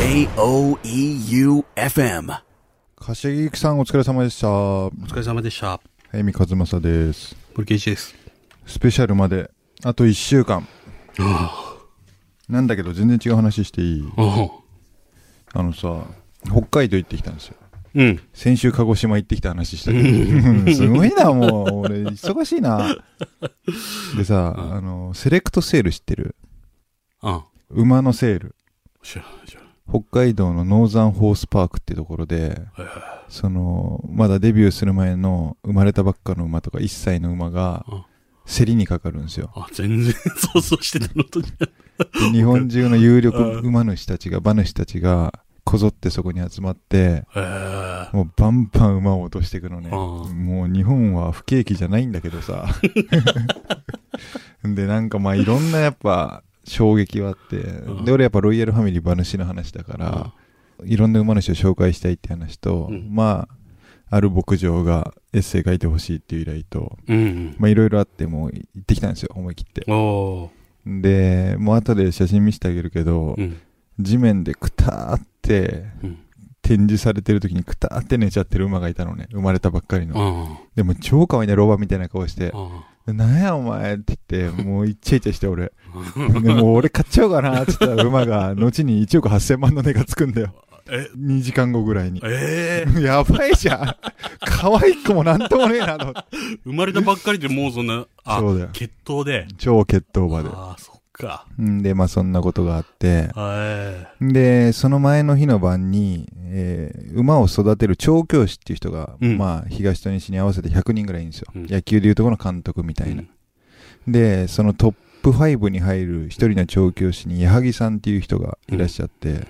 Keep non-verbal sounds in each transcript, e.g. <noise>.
J-O-E-U-F-M 柏木さんお疲れ様でした。お疲れ様でした。早見和正です。森圭一です。スペシャルまであと1週間。なんだけど全然違う話していい？おあのさ、北海道行ってきたんですよ。うん。先週鹿児島行ってきた話したけど。うんすごいな、もう。俺、忙しいな。でさ、うんあの、セレクトセール知ってる？あ馬のセール。知らない知。北海道のノーザンホースパークってところで、その、まだデビューする前の生まれたばっかの馬とか1歳の馬がうん、競りにかかるんですよ。あ、全然 <laughs> 想像してたのと日本中の有力うん馬主たちが、馬主たちが、こぞってそこに集まって。もうバンバン馬を落としていくのね。うんもう日本は不景気じゃないんだけどさ。<laughs> で、なんかまあいろんなやっぱ衝撃はあって、うんで、俺やっぱロイヤルファミリー馬主の話だから、いろんな馬主を紹介したいって話と、うんまあ、ある牧場がエッセイ書いてほしいっていう依頼と、うん。まあいろいろあってもう行ってきたんですよ、思い切って。で、もう後で写真見せてあげるけど、うん。地面でくたーってうん。展示されてる時にくたーって寝ちゃってる馬がいたのね。生まれたばっかりの。あでも超可愛いね、ロバみたいな顔してあ。。なんやお前って言って、もうイチャイチャして俺。もう俺買っちゃおうかなって言ったら馬が、後に1億8000万の値がつくんだよ。え、2時間後ぐらいに。ええ。やばいじゃん。可愛い子もなんともねえなと思って。生まれたばっかりでもうそんな、あそうだよ、血統で。超血統馬で。ああ、そっか。んで、まあそんなことがあって。はで、その前の日の晩に、えー馬を育てる調教師っていう人が、うんまあ東と西に合わせて100人ぐらいいるんですよ。うん野球でいうとこの監督みたい。いな。で、そのトップ5に入る一人の調教師に矢作さんっていう人がいらっしゃって、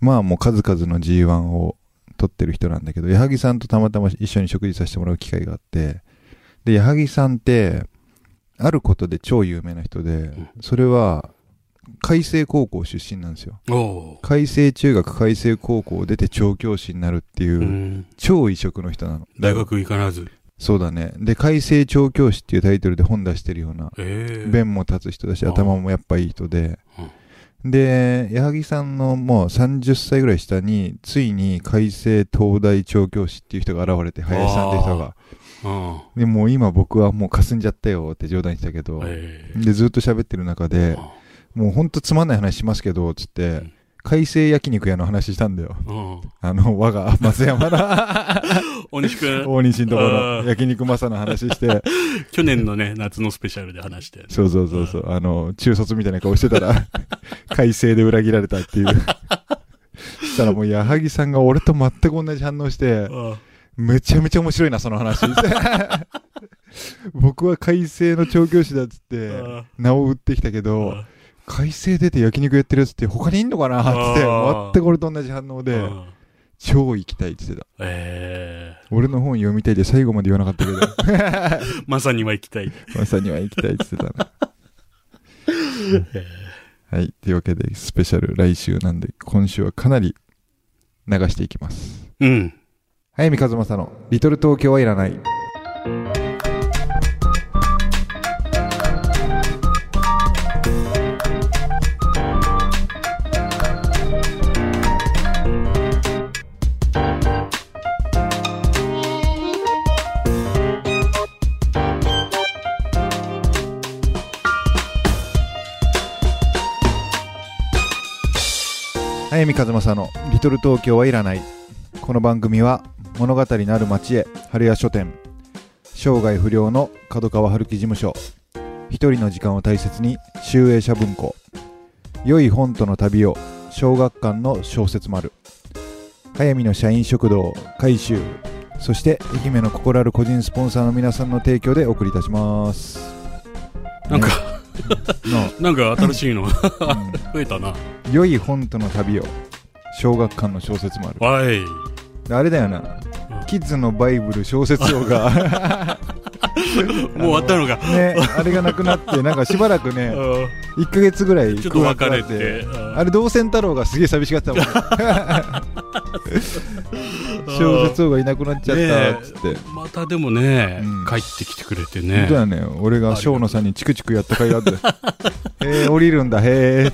まあもう数々の G1 を取ってる人なんだけど、矢作さんとたまたま一緒に食事させてもらう機会があって、で、矢作さんって、あることで超有名な人でん、それは、海星高校出身なんですよ。海星中学海星高校を出て調教師になるっていう、うん。超異色の人なの。大学行かなず。そうだね。で、海星調教師っていうタイトルで本出してるような、ええ。弁も立つ人だし、頭もやっぱいい人で、で、矢作さんのもう30歳ぐらい下に、ついに海星東大調教師っていう人が現れて、林さんって人が。あで、もう今僕はもう霞んじゃったよって冗談したけどあ。、ええ。で、ずっと喋ってる中で、あもうほんとつまんない話しますけど、つってん、海星焼肉屋の話したんだよ。あ。あの、我が松山の <laughs> 大西くん、大西のところ焼肉マサの話して、<laughs> 去年のね、夏のスペシャルで話して。そうそうそうそう、あの、中卒みたいな顔してたら、<laughs> 改正で裏切られたっていう。そしたらもう矢作さんが俺と全く同じ反応して、あめちゃめちゃ面白いな、その話。僕は改正の調教師だっつって、あ名を売ってきたけど、あ改正出て焼肉やってるやつって他にいんのかなっつって全く俺と同じ反応で、あ超行きたいって言ってた。ええ俺の本読みたいで最後まで言わなかったけど、<laughs> まさには行きたい。まさには行きたいって言ってたな。はい。というわけで、スペシャル来週なんで、今週はかなり流していきます。うん。早見和正の、リトル東京はいらない。早見和正の「リトル東京はいらない」この番組は物語のある町へ春屋書店。生涯不良の角川春樹事務所。一人の時間を大切に集英社文庫。良い本との旅を小学館の小説丸。早見の社員食堂改修。そして愛媛の心ある個人スポンサーの皆さんの提供でお送りいたします。なんか、<laughs> の、なんか新しいの。うん。<laughs> 増えたな。良い本との旅を小学館の小説丸。わい。あれだよな。キッズのバイブル小説王が。<laughs> もう終わったのか。ねあれがなくなってなんかしばらくね <laughs> う1ヶ月ぐらいんちょっと別れて。あれ同線太郎がすげえ寂しがってたもん。<laughs> 小説王がいなくなっちゃったっつって、またでもね、うん。帰ってきてくれて本ねね。俺が生野さんにチクチクやった甲斐があって。へえ降りるんだ。へえ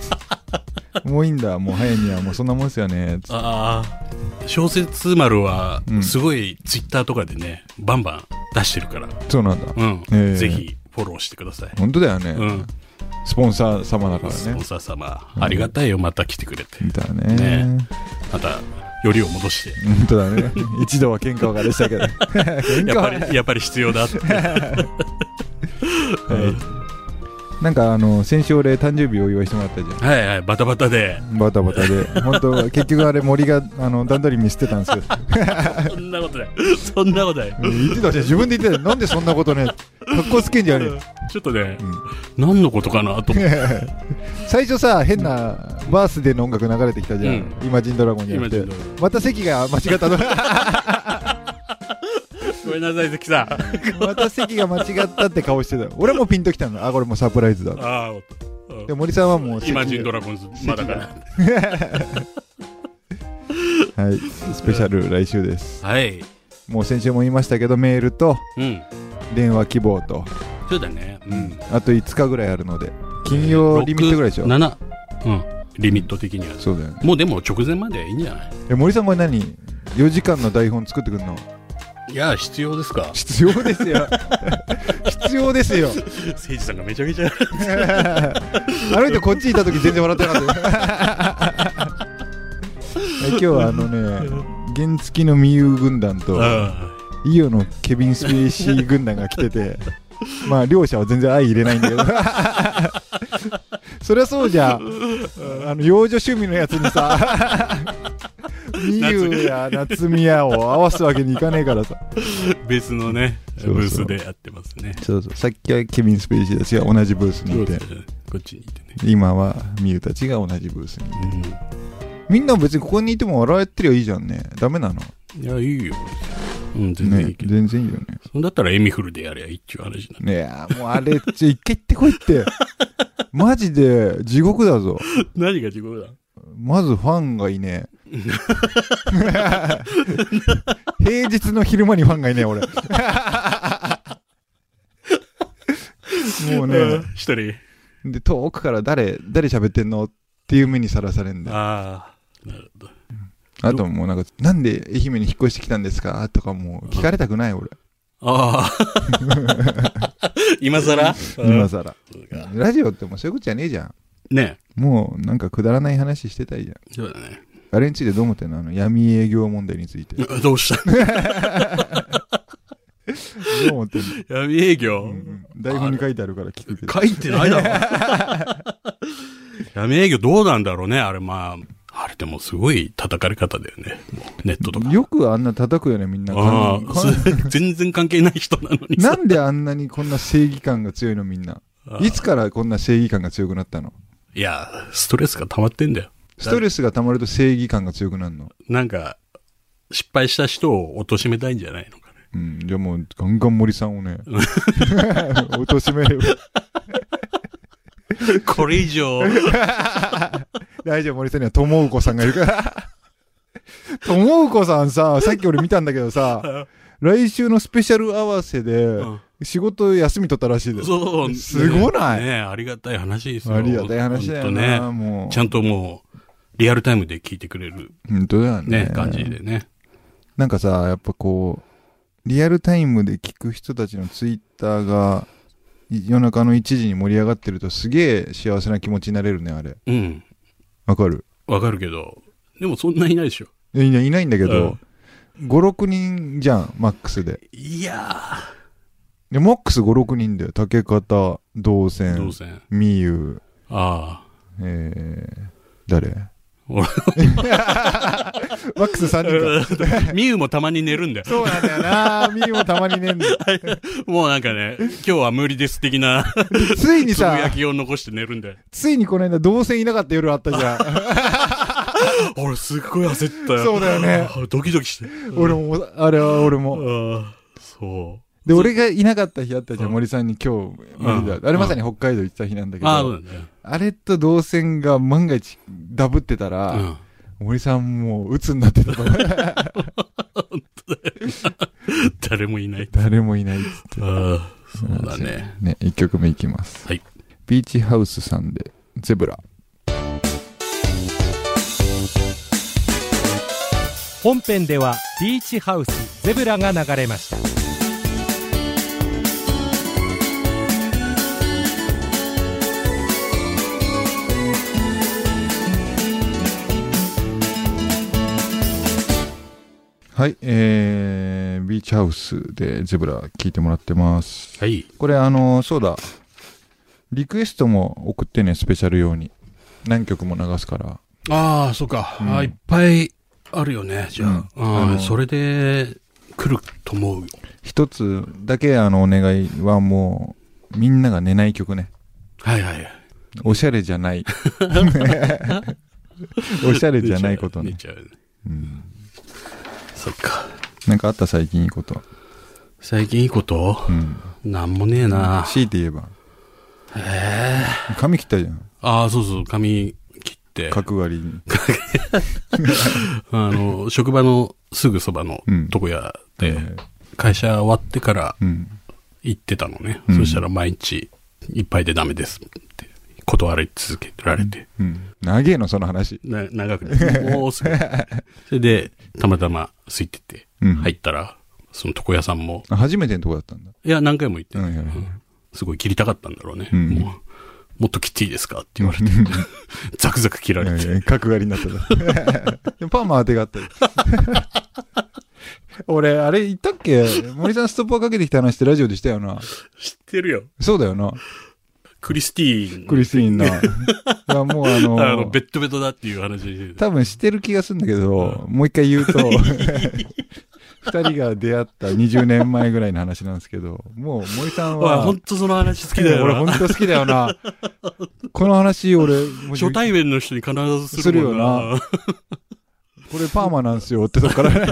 もういいんだ。もう早いにはもうそんなもんっすよね。ああ、小説丸はう、ん。すごいツイッターとかでね、バンバン出してるから、そうなんだ。うん。ええぜひ、フォローしてください。本当だよね、うん。スポンサー様だからスポンねサー様、ありがたいよ、また来てくれて。だね。ね。また、よりを戻して。本当だね。<laughs> 一度は喧嘩別れしたけど。<laughs> やっぱり、やっぱり必要だって。<laughs> はいなんかあの先週俺誕生日お祝いしてもらったじゃん。はいはい、バタバタで。バタバタで。本当結局あれ森があの段取り見捨てたんですけどそんなことない。そんなことない。言ってたじゃん。自分で言ってた。なんでそんなことね。格好つけんじゃねちょっとね、うん。何のことかなと。思って。え最初さ変なバースデーの音楽流れてきたじゃん、うん。イマジンドラゴンじゃなくて。今ちょっと。また席が間違ったのごめんなさい、関さん。あまた席が間違ったって顔してた俺もピンときたのあこれもうサプライズだあ、で森さんはもう席イマジンドラゴンズ、まだかな。<laughs> はいスペシャル来週ですはい。もう先週も言いましたけどメールとうん。電話希望とそうだね。うん。あと5日ぐらいあるので金曜リミットぐらいでしょ？7。うん。リミット的には。そうだよねもうでも直前までいいんじゃない？え森さんこれ何？4時間の台本作ってくんの？いや、必要ですか？必要ですよ。<laughs> 必要ですよ。誠治さんがめちゃめちゃ。あの人こっちいた時全然笑ってなかった。<laughs> 今日はあのね原付のミユ軍団とあイオのケビン・スペイシー軍団が来ててまあ両者は全然相入れないんだけど。<laughs> そりゃそうじゃん。あの幼女趣味のやつにさミユや夏美やを合わすわけにいかねえからさー別のね、ブースでやってますね。そうそうさっきはケビン・スペイシーたちが同じブースにいてこっちにいてね。今はミユたちが同じブースにいてうみんな別にここにいても笑ってりゃいいじゃんねダメなの？ん。いや、いいよ。うん、全然いねいけど。全然いいよねそんだったらエミフルでやりゃいいっていう話なねえもうあれちょ一回行ってこいって <laughs> マジで地獄だぞの。何が地獄だ？まずファンがいねえ。平日の昼間にファンがいねえ俺。もうね。一人。で遠くから誰誰喋ってんのっていう目にさらされんだよ。ああ、なるほど。あともうなんかなんで愛媛に引っ越してきたんですか？とかもう聞かれたくない俺。ああ。<laughs> 今更？今更。ラジオってもうそういうことじゃねえじゃんねもうなんかくだらない話してたいじゃんそうだね。あれについてどう思ってんの？あの闇営業問題について。ど <laughs> どうしたう思ってんの、闇営業、うんうん台本に書いてあるから聞くけど。書いてないだろ。<laughs> 闇営業どうなんだろうね、あれまあ。あれでもすごい叩かれ方だよね。もうネットとか。よくあんな叩くよね、みんな。ああ、<laughs> 全然関係ない人なのにさ。なんであんなにこんな正義感が強いのみんな？ああいつからこんな正義感が強くなったの？いや、ストレスが溜まってんだよ。ストレスが溜まると正義感が強くなるの？なんか、失敗した人を貶めたいんじゃないのかね。うん。じゃあもうガンガン森さんをね、<laughs> 貶としめれば。これ以上、大丈夫、森さんには友子さんがいるから。<laughs> 友子さんさ、さっき俺見たんだけどさ、来週のスペシャル合わせで、うん仕事休み取ったらしいです。そう、すごない？ねねありがたい話ですよ。ありがたい話だよね。もう。ちゃんともう、リアルタイムで聞いてくれる本当だよねね、感じでね。なんかさ、やっぱこう、リアルタイムで聞く人たちのツイッターが、い夜中の1時に盛り上がってるとすげえ幸せな気持ちになれるね、あれ。うん。わかる？わかるけど、でもそんないないでしょ。いないいないんだけど、5、6人じゃん、マックスで。いやで、マックス5、6人だよ。竹方、動ー、ど線。みゆ、あえー、誰？俺マックス3人か。あ。ミユもたまに寝るんだよ。そうなんだよなみゆもたまにねんだよ。<laughs> もうなんかね、今日は無理です的な <laughs> ついにさつぶや、きを残して寝るんだよ。ついにこの間動線いなかった夜あったじゃん。<laughs> 俺すっごい焦ったよ。そうだよね。ドキドキして。俺も、あれは俺も。ああ、そで、俺がいなかった日あったじゃん、森さんに今日、無理だ。あれまさに北海道行った日なんだけど、うん、あれと動線が万が一ダブってたら、森さんもう鬱になってたから。だ。<laughs> 誰もいない。誰もいないっつって。ああ、そうだね。ね、一曲目いきます。はい。ビーチハウスさんで、ゼブラ。本編ではビーチハウスゼブラが流れました。はい、えー、ビーチハウスでゼブラ聞いてもらってます。はい。これあの、そうだ、リクエストも送ってね、スペシャル用に。何曲も流すから。ああ、そうか。うんあーいっぱいあるよね、じゃあ。うんああのーそれで来ると思う。一つだけあの、お願いはもう、みんなが寝ない曲ね。はいはい。おしゃれじゃない。<laughs> おしゃれじゃないことね。寝ちゃううん、そっか。なんかあった最近いいこと？最近いいこと？うん。なんもねえな。強いて言えば。ええ髪切ったじゃん。ああ、そうそう、髪切って。角刈りに。<laughs> あの、職場のすぐそばのうん床屋で、え会社終わってからーうん。行ってたのね。うんそしたら毎日、いっぱいでダメですって、断り続けられて。うん。長えの、その話。な長くね。もうすぐ。<laughs> それで、たまたま空いてて、うん。入ったら、その床屋さんも、あ初めてのとこだったんだ。いや、何回も行って、すごい切りたかったんだろうね。うんもうもっと切っていいですかって言われて、<laughs> ザクザク切られて。えー角刈りになった <laughs> パーマ当てがあったよ俺、あれ言ったっけ？森さんストッパーかけてきた話ってラジオでしたよな。知ってるよ。そうだよな。クリスティーン。クリスティーンな。<laughs> いや、もうあのあの、ベッドベトだっていう話で。多分知ってる気がするんだけど、もう一回言うと、<laughs> 二人が出会った20年前ぐらいの話なんですけど、もう森さんわ、は、ほんとその話好きだよ俺な。<laughs> 本当好きだよな。この話俺、初対面の人に必ずするもんな。これパーマなんですよってとこからね。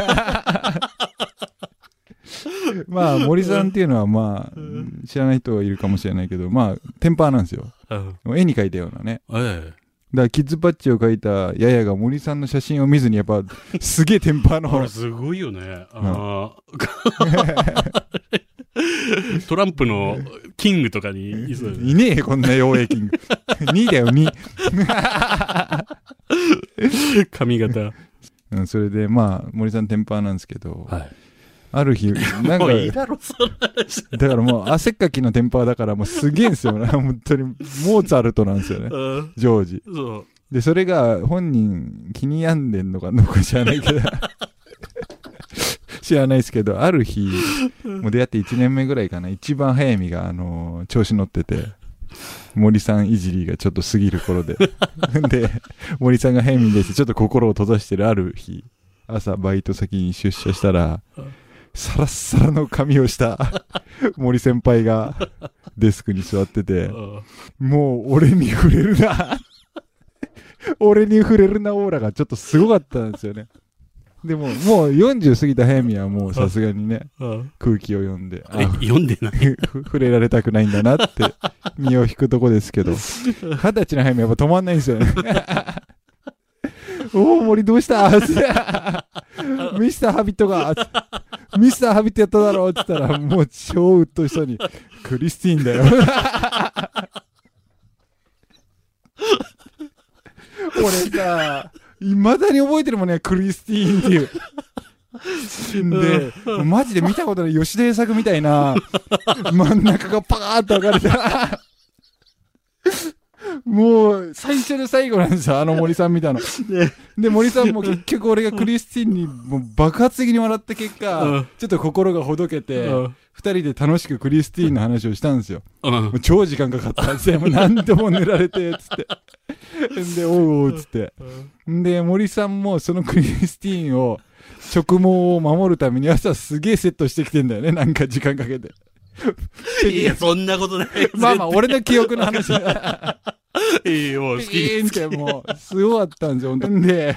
<laughs> まあ、森さんっていうのはまあ、知らない人はいるかもしれないけど、まあ、テンパーなんですよ。うん絵に描いたようなね。えだから、キッズパッチを描いたヤヤが森さんの写真を見ずに、やっぱ、すげえテンパーえ。のすごいよね。あー <laughs> トランプのキングとかにいそうよねいねえよ、こんな妖艶キング。<laughs> 2だよ、2。髪型。うん、それで、まあ、森さんテンパーなんですけど、はい。ある日、<laughs> なんかいいだろ、その話。だからもう、汗っかきのテンパーだから、もうすげえんですよ。<laughs> 本当に、モーツァルトなんですよね。うんジョージ。そう。で、それが本人気に病んでんのかどうか知らないけど、<laughs> 知らないですけど、ある日、もう出会って1年目ぐらいかな、一番早見が、あのー調子乗ってて、森さんいじりがちょっと過ぎる頃で。で、森さんが早見ですちょっと心を閉ざしてるある日、朝バイト先に出社したら、サラッサラの髪をした <laughs> 森先輩がデスクに座ってて、もう俺に触れるな。<laughs> 俺に触れるなオーラがちょっとすごかったんですよね。でも、もう40過ぎた早見はもうさすがにね、うん空気を読んで、読んでない。ふ <laughs> 触れられたくないんだなって、身を引くとこですけど、二十歳の早見やっぱ止まんないんですよね。おお、森どうした？<laughs> ミスターハビットが、ミスターハビットやっただろうって言ったら、もう超うっとしそうに、クリスティーンだよ。俺さ、未だに覚えてるもんね、クリスティーンっていう。で、マジで見たことない吉田栄作みたいな、真ん中がパカーッと分かれた。もう、最初で最後なんですよ、あの森さんみたいな。で、森さんも結局俺がクリスティンにもう爆発的に笑った結果、うんちょっと心がほどけて、うん二人で楽しくクリスティーンの話をしたんですよ。うんもう超時間かかったんですよ。もう何度も塗られて、つって。<laughs> で、おうおう、つって。で、森さんもそのクリスティーンを、直毛を守るために朝すげえセットしてきてんだよね。なんか時間かけて。<laughs> いや、そんなことない。まあまあ、俺の記憶の話。<laughs> いいよ、もう好ピきーンってもう、すごかったんですよ。んで、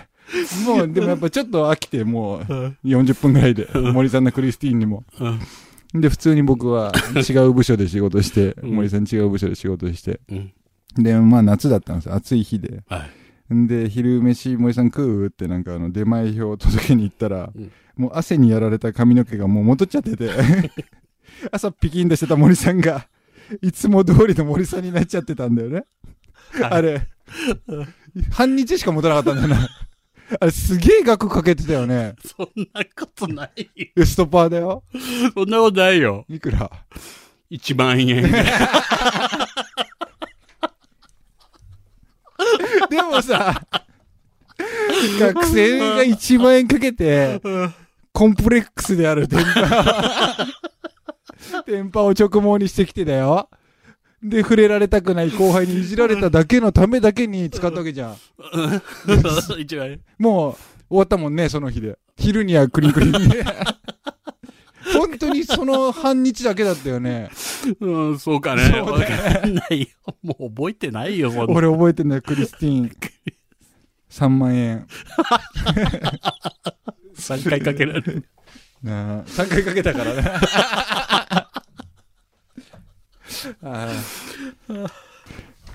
もう、でもやっぱちょっと飽きて、もう、うん40分ぐらいで、森さんのクリスティーンにも。うんで、普通に僕は違う部署で仕事して、<laughs> うん森さん違う部署で仕事して。うん。で、まあ夏だったんですよ。暑い日で。はい。んで、昼飯森さん食うってなんかあの出前表を届けに行ったら、うんもう汗にやられた髪の毛がもう戻っちゃってて、<laughs> 朝ピキンとしてた森さんが、いつも通りの森さんになっちゃってたんだよね。あれ、半日しか持たなかったんだよな。あれすげえ額かけてたよね。そんなことないよ。エストパーだよ。そんなことないよ。いくら？1万円。<laughs> でもさ、学生が1万円かけて、コンプレックスである電波。<laughs> 電波を直毛にしてきてだよ。で、触れられたくない後輩にいじられただけのためだけに使ったわけじゃん。1万円。もう、終わったもんね、その日で。昼にはクリンクリンで。本当にその半日だけだったよね。うん、そうかね。そうわかんないよ。もう覚えてないよ。俺覚えてんだよ、クリスティーン。3万円。3回かけられる。なあ、3回かけたからね。あ <laughs> あ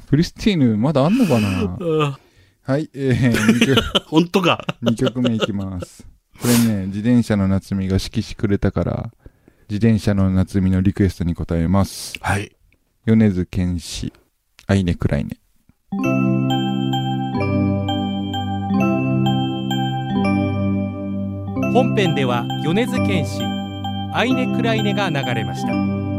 クリスティーヌ、まだあんのかな？うんはい、えー、2曲 <laughs> 本当か。二曲目いきます。これね、自転車の夏美が指揮してくれたから、自転車の夏美のリクエストに答えます。はい。米津玄師、アイネクライネ。本編では米津玄師アイネ・クライネが流れました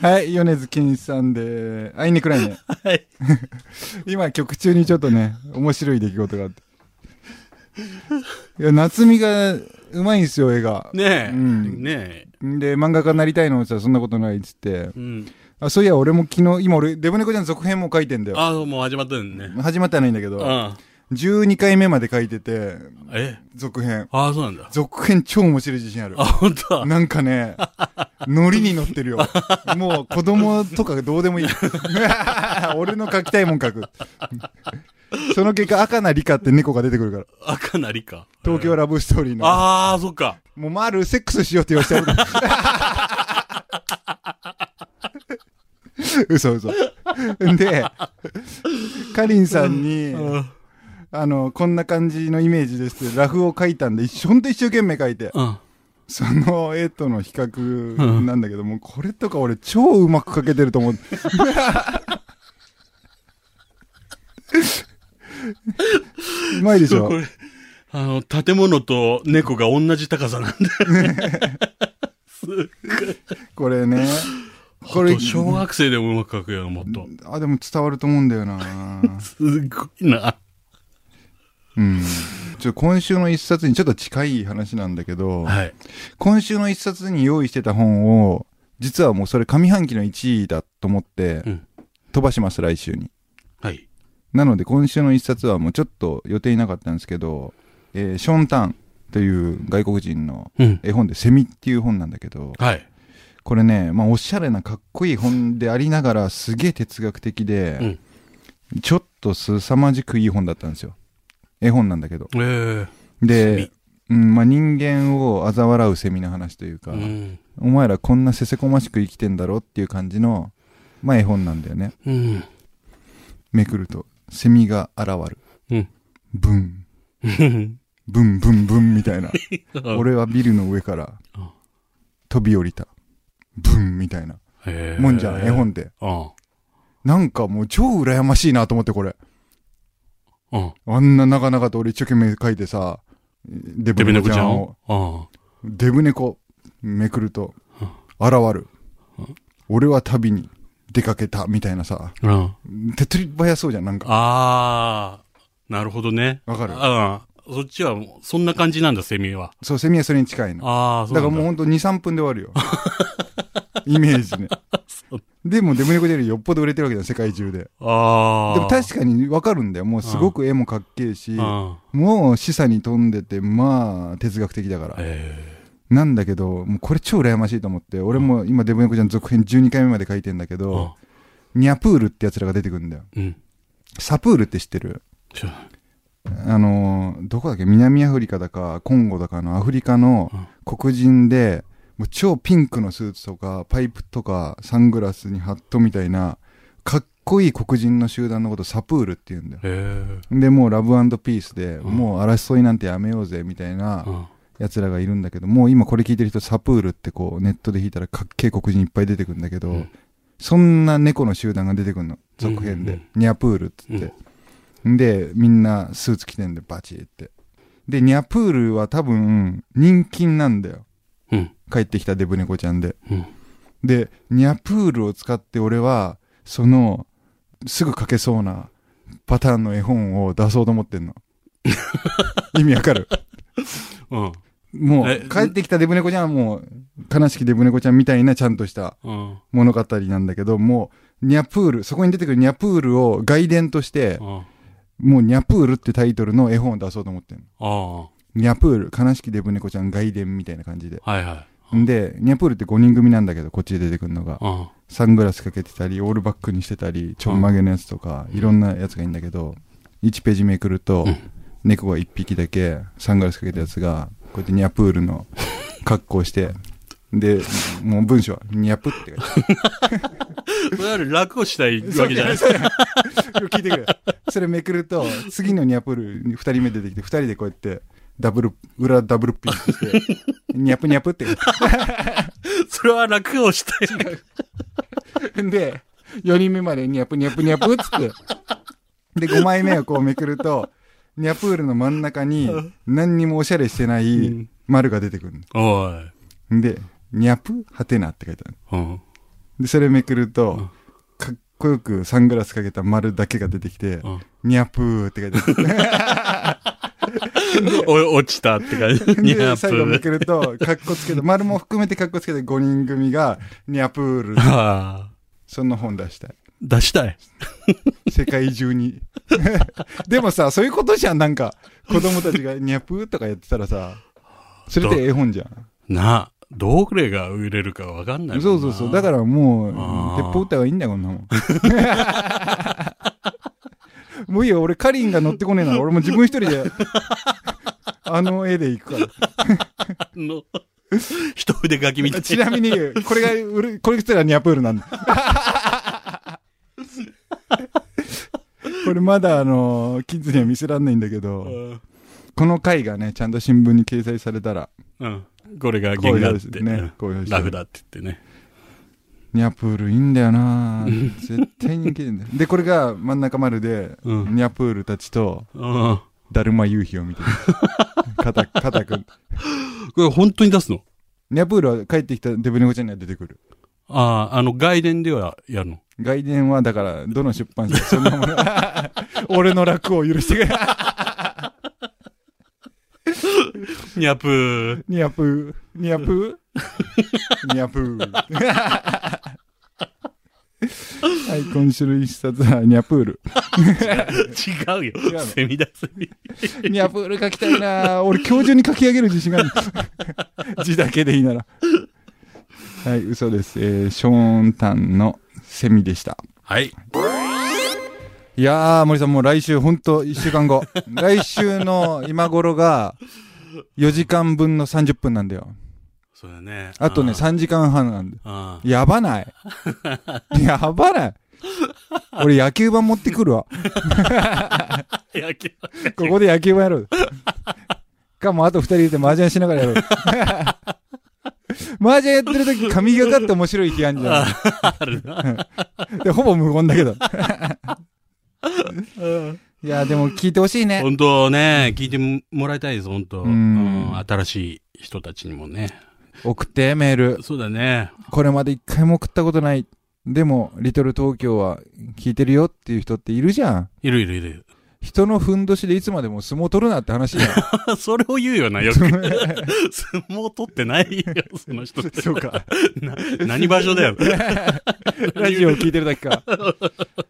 はい、米津玄師さんで、アイネクライネ。<laughs> はい。<laughs> 今曲中にちょっとね、面白い出来事があって。いや、夏美がうまいんすよ、絵が。ねえ。うんねで、漫画家になりたいのさ、そんなことないっつってえ。。うん。あ、そういや、俺も昨日、今俺、デブ猫ちゃん続編も書いてんだよ。ああ、もう始まったんね。始まってはないんだけど、うん。12回目まで書いてて、え？続編。ああ、そうなんだ。続編超面白い自信あるあ、。本当なんかね、<laughs> ノリに乗ってるよ。もう子供とかどうでもいい。<laughs> 俺の書きたいもん書く。<laughs> その結果、赤なリカって猫が出てくるから。赤なりか。東京ラブストーリーの。ああ、そっか。もう、マール、セックスしようって言わせてやる。嘘嘘。で、かりんさんに、うん。あの、こんな感じのイメージですって、ラフを書いたんで、一ほんと一生懸命書いて、うん。その絵との比較なんだけども、これとか俺超うまく書けてると思う。うまいでしょ？これ、あの、建物と猫が同じ高さなんだ。すっごい。これね。ここれれ、小学生でもうまく書くよ、もっと。あ、でも伝わると思うんだよな。<laughs> すっごいな。うん。ちょ、今週の一冊にちょっと近い話なんだけど、はい。今週の一冊に用意してた本を、実はもうそれ上半期の1位だと思ってうん、飛ばします、来週に。はい。なので今週の一冊はもうちょっと予定なかったんですけど、えーショーン・タンという外国人のうん。絵本でセミっていう本なんだけど、はい。これね、まあおしゃれなかっこいい本でありながらすげえ哲学的で、ちょっと凄まじくいい本だったんですよ。絵本なんだけど。えで、うんまあ、人間を嘲笑うセミの話というか、えうん。お前らこんなせせこましく生きてんだろっていう感じの、まあ絵本なんだよね。うん。めくると、セミが現る。うん。ブン、うん。ブンブンブンみたいな。<laughs> 俺はビルの上からあ飛び降りた。ブンみたいな。もんじゃん、絵。本って。うん。なんかもう超羨ましいなと思ってこれ。うん。あんな長々と俺一生懸命書いてさ、デブ猫ちゃんをを？デブ猫、めくると、現るうん。俺は旅に出かけた、みたいなさ。手っ取り早そうじゃん、なんか。ああ、なるほどね。わかる？うん。そっちはそんな感じなんだ、セミは。そう、セミはそれに近いの。ああ、そうだなんからもうほんと2、3分で終わるよ。<laughs> イメージね。<laughs> でもデブ猫よりよっぽど売れてるわけだよ、世界中で。ああ。でも確かにわかるんだよ。もうすごく絵もかっけえし、うん。もう示唆に富んでて、まあ、哲学的だから。えなんだけど、もうこれ超羨ましいと思って、俺も今デブ猫ちゃん続編12回目まで書いてんだけえど、ニャプールって奴らが出てくるんだよ。うん。サプールって知ってる？知らないあのー、どこだっけ？南アフリカだか、コンゴだかのアフリカの黒人で、もう超ピンクのスーツとか、パイプとか、サングラスにハットみたいな、かっこいい黒人の集団のことサプールって言うんだよ。へで、もうラブピースで、うんもう争いなんてやめようぜ、みたいな。奴らがいるんだけど、もう今これ聞いてる人サプールってこうネットで弾いたらかっけえ黒人いっぱい出てくるんだけど、うんそんな猫の集団が出てくるの。続編で。うんニャプールって言って。で、みんなスーツ着てんでバチって。で、ニャプールは多分人気なんだよ。うん。帰ってきたデブ猫ちゃんで。うん。で、ニャプールを使って俺は、その、すぐ書けそうなパターンの絵本を出そうと思ってんの。<laughs> 意味わかる？うん。もえう、帰ってきたデブ猫ちゃんはもう、悲しきデブ猫ちゃんみたいなちゃんとしたうん。物語なんだけど、もう、ニャプール、そこに出てくるニャプールを外伝として、うん。もうニャプールってタイトルの絵本を出そうと思ってんの。あニャプール、悲しきデブ猫ちゃん外伝みたいな感じで。あ。はいはい。で、ニャプールって5人組なんだけど、こっちで出てくるのが。うん。サングラスかけてたり、オールバックにしてたり、ちょんまげのやつとか、いろんなやつがいいんだけど、1ページめくると、うん猫が1匹だけ、サングラスかけたやつが、こうやってニャプールの <laughs> 格好して、で、もう文章は、ニャプって書いてこ <laughs> れある楽をしたい。わけじゃない。そう <laughs> 聞いてくれ。それめくると、次のニャプール2人目出てきて、2人でこうやって、ダブル、裏ダブルピンチして、ニャプニャプって <laughs> それは楽をしたい。で、4人目までニャプニャプニャプっつって、で、5枚目をこうめくると、ニャプールの真ん中に何にもおしゃれしてない丸が出てくるおい。の。で、ニャプはてなって書いてある。うん。で、それめくると、かっこよくサングラスかけた丸だけが出てきて、うん。ニャプーって書いてある。お <laughs> 落ちたって感じ。ニャ最後めプ。くると、かっこつけて、丸も含めてかっこつけて5人組が、ニャプール。ああ。そんな本出したい。出したい。世界中に。<laughs> でもさ、そういうことじゃん、なんか。子供たちがニャプーとかやってたらさ、それって絵本じゃん。な、どれが売れるかわかんない。そうそうそう。だからもう、鉄砲撃った方がいいんだよ、こんなもん。<laughs> もういいよ、俺カリンが乗ってこねえなら、<laughs> 俺も自分一人で、あの絵で行くから。あの、一筆書きみたいちなみに、これがこれ来たらニャプールなんだ。<laughs> これまだあの、キッズには見せらんないんだけど、うんこの回がね、ちゃんと新聞に掲載されたら、うん。これが公原画って。表ですね。ラフだって言ってね。ニャプールいいんだよな絶対人気出るんだよ。<laughs> で、これが真ん中丸で、うんニャプールたちと、うん。だるま夕日を見てる。<laughs> 肩、肩くん。これ本当に出すの？ニャプールは帰ってきたデブ猫ちゃんには出てくる。ああ、あの、外伝ではやるの？外伝はだから、どの出版社そんなもの。<laughs> 俺の楽を許してくれ。ニャプー。ニャプー、ニャプー、ニャプー。はい、今週の一冊はニャプール。違うよ違うの？セミだ、セミ。ニャプール書きたいな俺今日中に書き上げる自信がある。<laughs> 字だけでいいなら。はい、嘘です。えー、ショーンタンのセミでした。はい。いやー、森さんもう来週、ほんと1週間後。<laughs> 来週の今頃が4時間分の30分なんだよ。そうだね。あとね、あ3時間半なんだよ。あやばない <laughs> やばない <laughs> 俺野球盤持ってくるわ。あ。<laughs> 野球。ここで野球盤やろう。かも、あと二人で麻雀しながらやろう。<laughs> 麻雀やってる時神がかって面白い日あんじゃあるな。ほぼ無言だけど。いや、でも聞いてほしいね。本当ね、聞いてもらいたいです、本当。うんうん新しい人たちにもね。送って、メール。そうだね。これまで一回も送ったことない。でも、リトル東京は聞いてるよっていう人っているじゃん。いるいるいる。人のふんどしでいつまでも相撲取るなって話じゃん。それを言うよな、よく。相撲取ってないよ、その人って。<laughs> そうか。な何場所だよ。<laughs> ラジオを聞いてるだけか。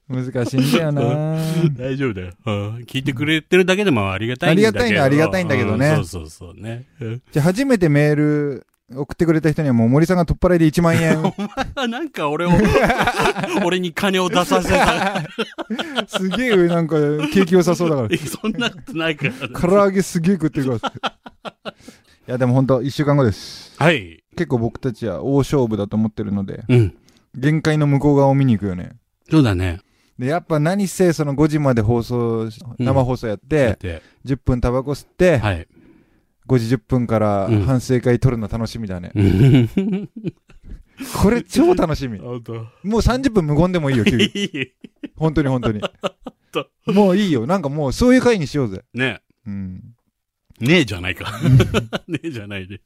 難しいんだよな <laughs> 大丈夫だよ。うん聞いてくれてるだけでもありがたいんだけど。ありがたいのはありがたいんだけどねうんそうそうそうね。うんじゃあ初めてメール送ってくれた人にはもう森さんが取っ払いで1万円。<laughs> あなんか俺を、<laughs> 俺に金を出させた。<laughs> すげえなんか景気良さそうだから。そんなことないから。唐揚げすげえ食ってるから。いやでも本当1週間後です。はい。結構僕たちは大勝負だと思ってるので、うん。限界の向こう側を見に行くよね。そうだね。で、やっぱ何せその5時まで放送生放送やってて、10分タバコ吸って、はい。5時10分からうん反省会撮るの楽しみだね。うん。<laughs> これ超楽しみ。もう30分無言でもいいよ、君。いい本当に本当に当。もういいよ。なんかもうそういう回にしようぜ。ねうん。ねえじゃないか。<laughs> ねえじゃないで。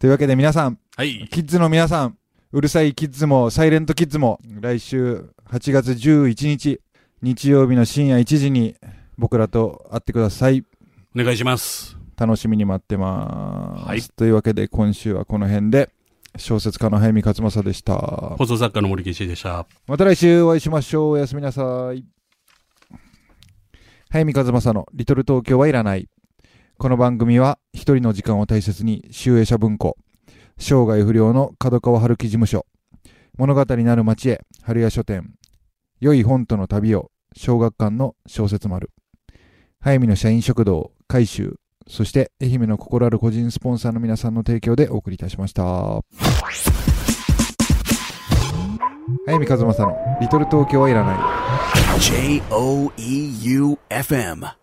というわけで皆さん、はい。キッズの皆さん、うるさいキッズも、サイレントキッズも、来週8月11日、日曜日の深夜1時に僕らと会ってください。お願いします。楽しみに待ってます。はいというわけで今週はこの辺で、小説家の早見勝正でした。放送作家の森岸でした。また来週お会いしましょう。おやすみなさい。早見和正のリトル東京はいらない。この番組は一人の時間を大切に、集英社文庫、生涯不良の角川春樹事務所、物語なる町へ、春屋書店、良い本との旅を、小学館の小説丸、早見の社員食堂、改修、そして愛媛の心ある個人スポンサーの皆さんの提供でお送りいたしました。早見和正のリトル東京はいらない。J O E U F M.